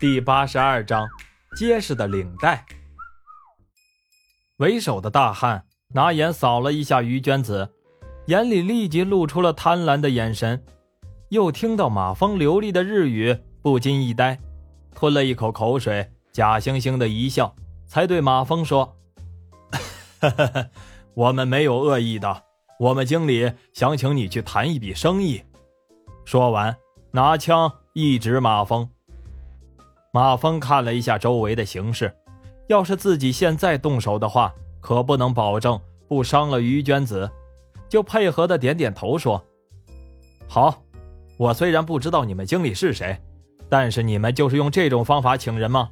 第八十二章，结实的领带。为首的大汉拿眼扫了一下于娟子，眼里立即露出了贪婪的眼神。又听到马峰流利的日语，不禁一呆，吞了一口口水，假惺惺的一笑，才对马峰说：“我们没有恶意的，我们经理想请你去谈一笔生意。”说完，拿枪一指马峰。马峰看了一下周围的形势，要是自己现在动手的话，可不能保证不伤了于娟子，就配合的点点头说：“好。”我虽然不知道你们经理是谁，但是你们就是用这种方法请人吗？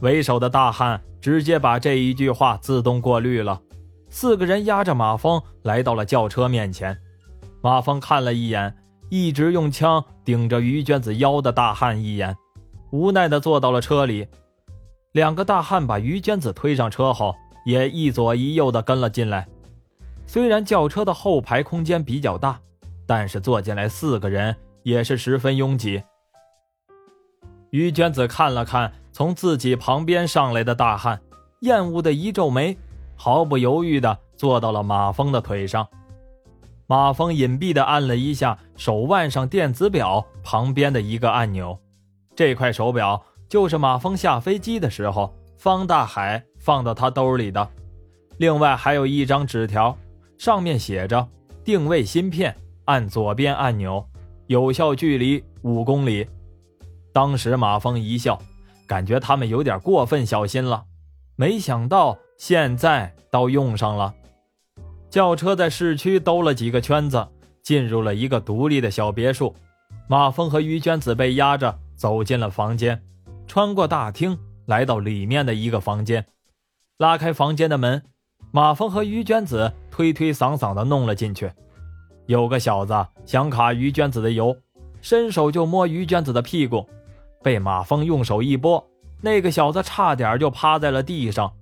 为首的大汉直接把这一句话自动过滤了。四个人压着马峰来到了轿车面前。马峰看了一眼一直用枪顶着于娟子腰的大汉一眼，无奈的坐到了车里。两个大汉把于娟子推上车后，也一左一右的跟了进来。虽然轿车的后排空间比较大。但是坐进来四个人也是十分拥挤。于娟子看了看从自己旁边上来的大汉，厌恶的一皱眉，毫不犹豫的坐到了马峰的腿上。马峰隐蔽的按了一下手腕上电子表旁边的一个按钮，这块手表就是马峰下飞机的时候方大海放到他兜里的。另外还有一张纸条，上面写着定位芯片。按左边按钮，有效距离五公里。当时马峰一笑，感觉他们有点过分小心了。没想到现在倒用上了。轿车在市区兜了几个圈子，进入了一个独立的小别墅。马峰和于娟子被押着走进了房间，穿过大厅，来到里面的一个房间。拉开房间的门，马峰和于娟子推推搡搡的弄了进去。有个小子想卡于娟子的油，伸手就摸于娟子的屁股，被马峰用手一拨，那个小子差点就趴在了地上。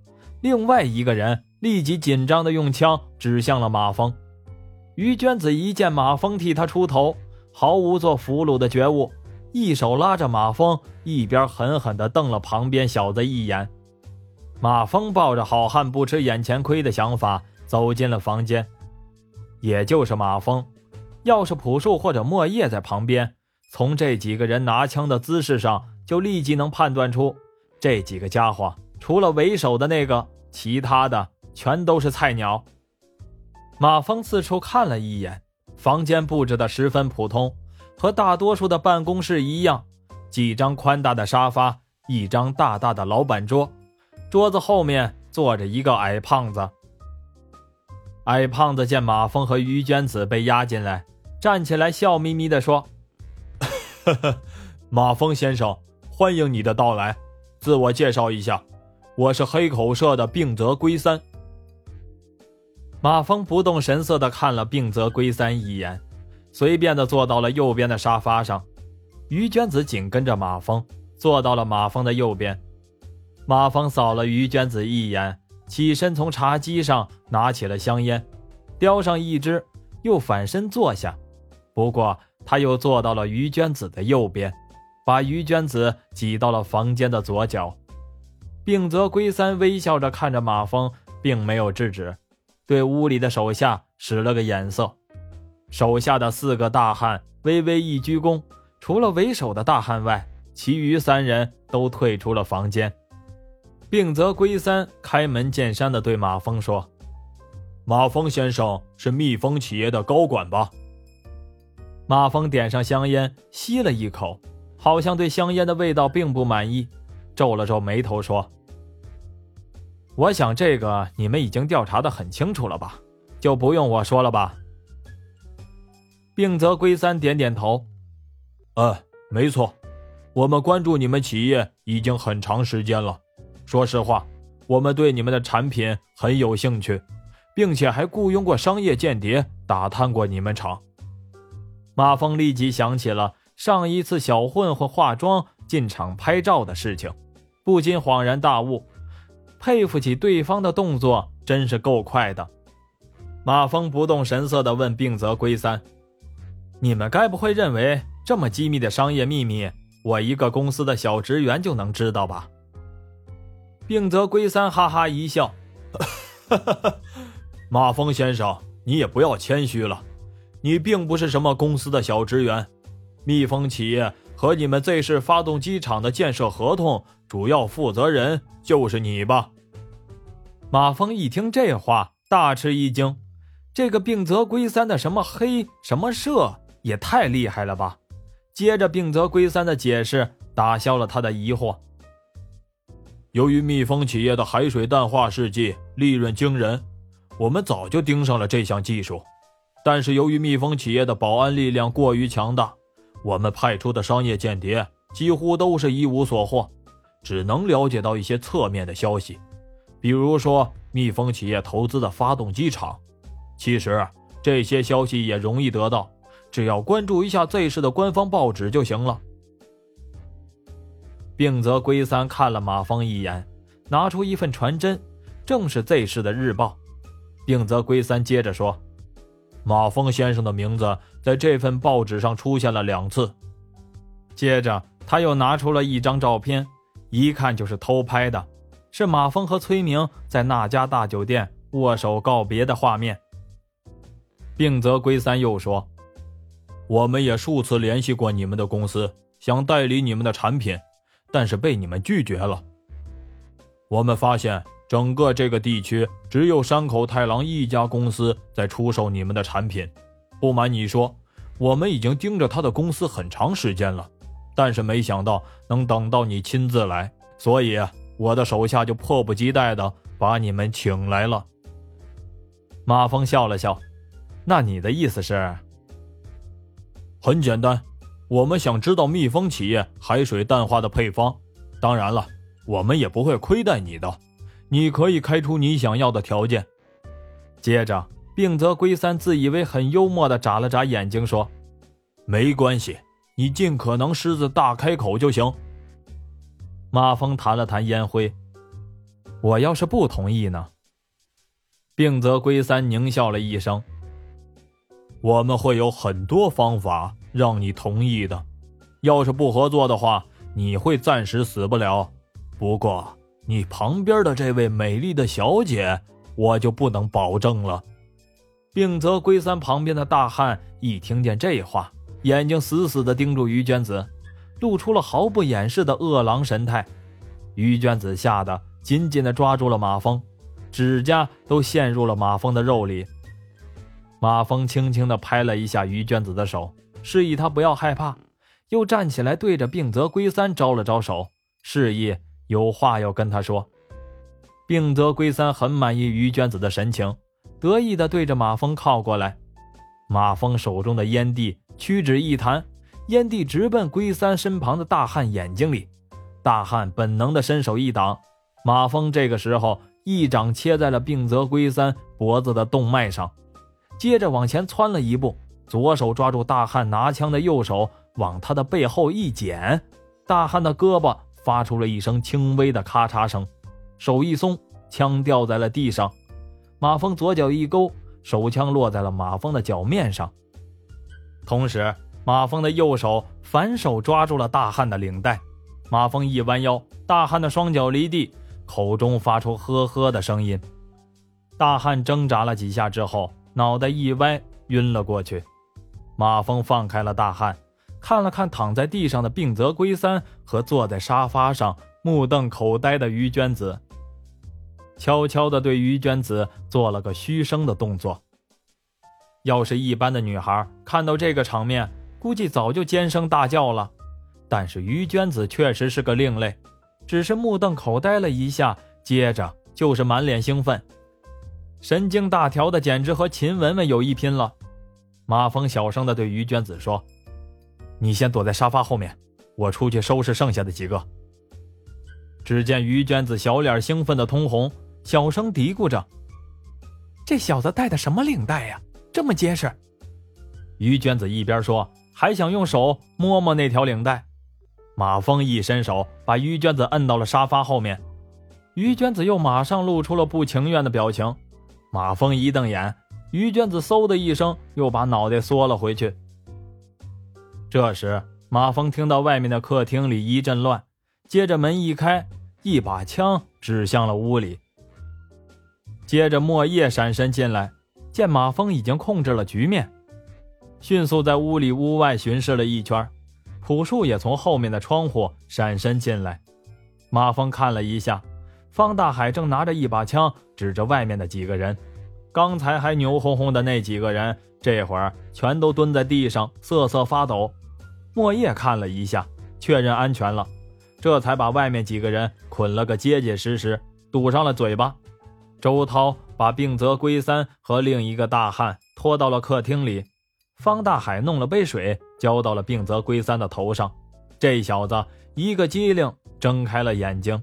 另外一个人立即紧张的用枪指向了马峰。于娟子一见马峰替他出头，毫无做俘虏的觉悟，一手拉着马峰，一边狠狠地瞪了旁边小子一眼。马峰抱着好汉不吃眼前亏的想法走进了房间。也就是马峰，要是朴树或者莫叶在旁边，从这几个人拿枪的姿势上，就立即能判断出，这几个家伙除了为首的那个，其他的全都是菜鸟。马峰四处看了一眼，房间布置的十分普通，和大多数的办公室一样，几张宽大的沙发，一张大大的老板桌，桌子后面坐着一个矮胖子。矮胖子见马峰和于娟子被押进来，站起来笑眯眯地说：“呵呵，马峰先生，欢迎你的到来。自我介绍一下，我是黑口社的病泽龟三。”马峰不动神色地看了病泽龟三一眼，随便地坐到了右边的沙发上。于娟子紧跟着马峰坐到了马峰的右边。马峰扫了于娟子一眼。起身从茶几上拿起了香烟，叼上一支，又反身坐下。不过他又坐到了于娟子的右边，把于娟子挤到了房间的左角。病泽龟三微笑着看着马峰，并没有制止，对屋里的手下使了个眼色。手下的四个大汉微微一鞠躬，除了为首的大汉外，其余三人都退出了房间。病则龟三开门见山地对马峰说：“马峰先生是蜜蜂企业的高管吧？”马峰点上香烟，吸了一口，好像对香烟的味道并不满意，皱了皱眉头说：“我想这个你们已经调查得很清楚了吧？就不用我说了吧？”病则龟三点点头：“呃，没错，我们关注你们企业已经很长时间了。”说实话，我们对你们的产品很有兴趣，并且还雇佣过商业间谍打探过你们厂。马峰立即想起了上一次小混混化妆进厂拍照的事情，不禁恍然大悟，佩服起对方的动作真是够快的。马峰不动神色地问病泽龟三：“你们该不会认为这么机密的商业秘密，我一个公司的小职员就能知道吧？病则龟三哈哈一笑，马峰先生，你也不要谦虚了，你并不是什么公司的小职员，蜜蜂企业和你们 Z 市发动机厂的建设合同主要负责人就是你吧？马峰一听这话，大吃一惊，这个病则龟三的什么黑什么社也太厉害了吧！接着，病则龟三的解释打消了他的疑惑。由于蜜蜂企业的海水淡化试剂利润惊人，我们早就盯上了这项技术。但是由于蜜蜂企业的保安力量过于强大，我们派出的商业间谍几乎都是一无所获，只能了解到一些侧面的消息，比如说蜜蜂企业投资的发动机厂。其实这些消息也容易得到。只要关注一下 Z 市的官方报纸就行了。病则龟三看了马峰一眼，拿出一份传真，正是 Z 市的日报。病则龟三接着说：“马峰先生的名字在这份报纸上出现了两次。”接着他又拿出了一张照片，一看就是偷拍的，是马峰和崔明在那家大酒店握手告别的画面。病则龟三又说。我们也数次联系过你们的公司，想代理你们的产品，但是被你们拒绝了。我们发现整个这个地区只有山口太郎一家公司在出售你们的产品。不瞒你说，我们已经盯着他的公司很长时间了，但是没想到能等到你亲自来，所以我的手下就迫不及待的把你们请来了。马峰笑了笑，那你的意思是？很简单，我们想知道蜜蜂企业海水淡化的配方。当然了，我们也不会亏待你的，你可以开出你想要的条件。接着，病则龟三自以为很幽默的眨了眨眼睛，说：“没关系，你尽可能狮子大开口就行。”马峰弹了弹烟灰：“我要是不同意呢？”病则龟三狞笑了一声。我们会有很多方法让你同意的，要是不合作的话，你会暂时死不了。不过，你旁边的这位美丽的小姐，我就不能保证了。病则龟三旁边的大汉一听见这话，眼睛死死地盯住于娟子，露出了毫不掩饰的饿狼神态。于娟子吓得紧紧地抓住了马蜂，指甲都陷入了马蜂的肉里。马峰轻轻地拍了一下于娟子的手，示意她不要害怕，又站起来对着病则龟三招了招手，示意有话要跟他说。病则龟三很满意于娟子的神情，得意地对着马峰靠过来。马峰手中的烟蒂屈指一弹，烟蒂直奔龟三身旁的大汉眼睛里。大汉本能地伸手一挡，马峰这个时候一掌切在了病则龟三脖子的动脉上。接着往前窜了一步，左手抓住大汉拿枪的右手，往他的背后一剪，大汉的胳膊发出了一声轻微的咔嚓声，手一松，枪掉在了地上。马峰左脚一勾，手枪落在了马峰的脚面上，同时马峰的右手反手抓住了大汉的领带。马峰一弯腰，大汉的双脚离地，口中发出呵呵的声音。大汉挣扎了几下之后。脑袋一歪，晕了过去。马峰放开了大汉，看了看躺在地上的病则龟三和坐在沙发上目瞪口呆的于娟子，悄悄地对于娟子做了个嘘声的动作。要是一般的女孩看到这个场面，估计早就尖声大叫了。但是于娟子确实是个另类，只是目瞪口呆了一下，接着就是满脸兴奋。神经大条的简直和秦雯雯有一拼了。马峰小声的对于娟子说：“你先躲在沙发后面，我出去收拾剩下的几个。”只见于娟子小脸兴奋的通红，小声嘀咕着：“这小子戴的什么领带呀，这么结实？”于娟子一边说，还想用手摸摸那条领带。马峰一伸手，把于娟子摁到了沙发后面。于娟子又马上露出了不情愿的表情。马峰一瞪眼，于娟子嗖的一声又把脑袋缩了回去。这时，马峰听到外面的客厅里一阵乱，接着门一开，一把枪指向了屋里。接着莫叶闪身进来，见马峰已经控制了局面，迅速在屋里屋外巡视了一圈。朴树也从后面的窗户闪身进来。马峰看了一下，方大海正拿着一把枪指着外面的几个人，刚才还牛哄哄的那几个人，这会儿全都蹲在地上瑟瑟发抖。莫叶看了一下，确认安全了，这才把外面几个人捆了个结结实实，堵上了嘴巴。周涛把病则龟三和另一个大汉拖到了客厅里，方大海弄了杯水浇到了病则龟三的头上，这小子一个机灵，睁开了眼睛。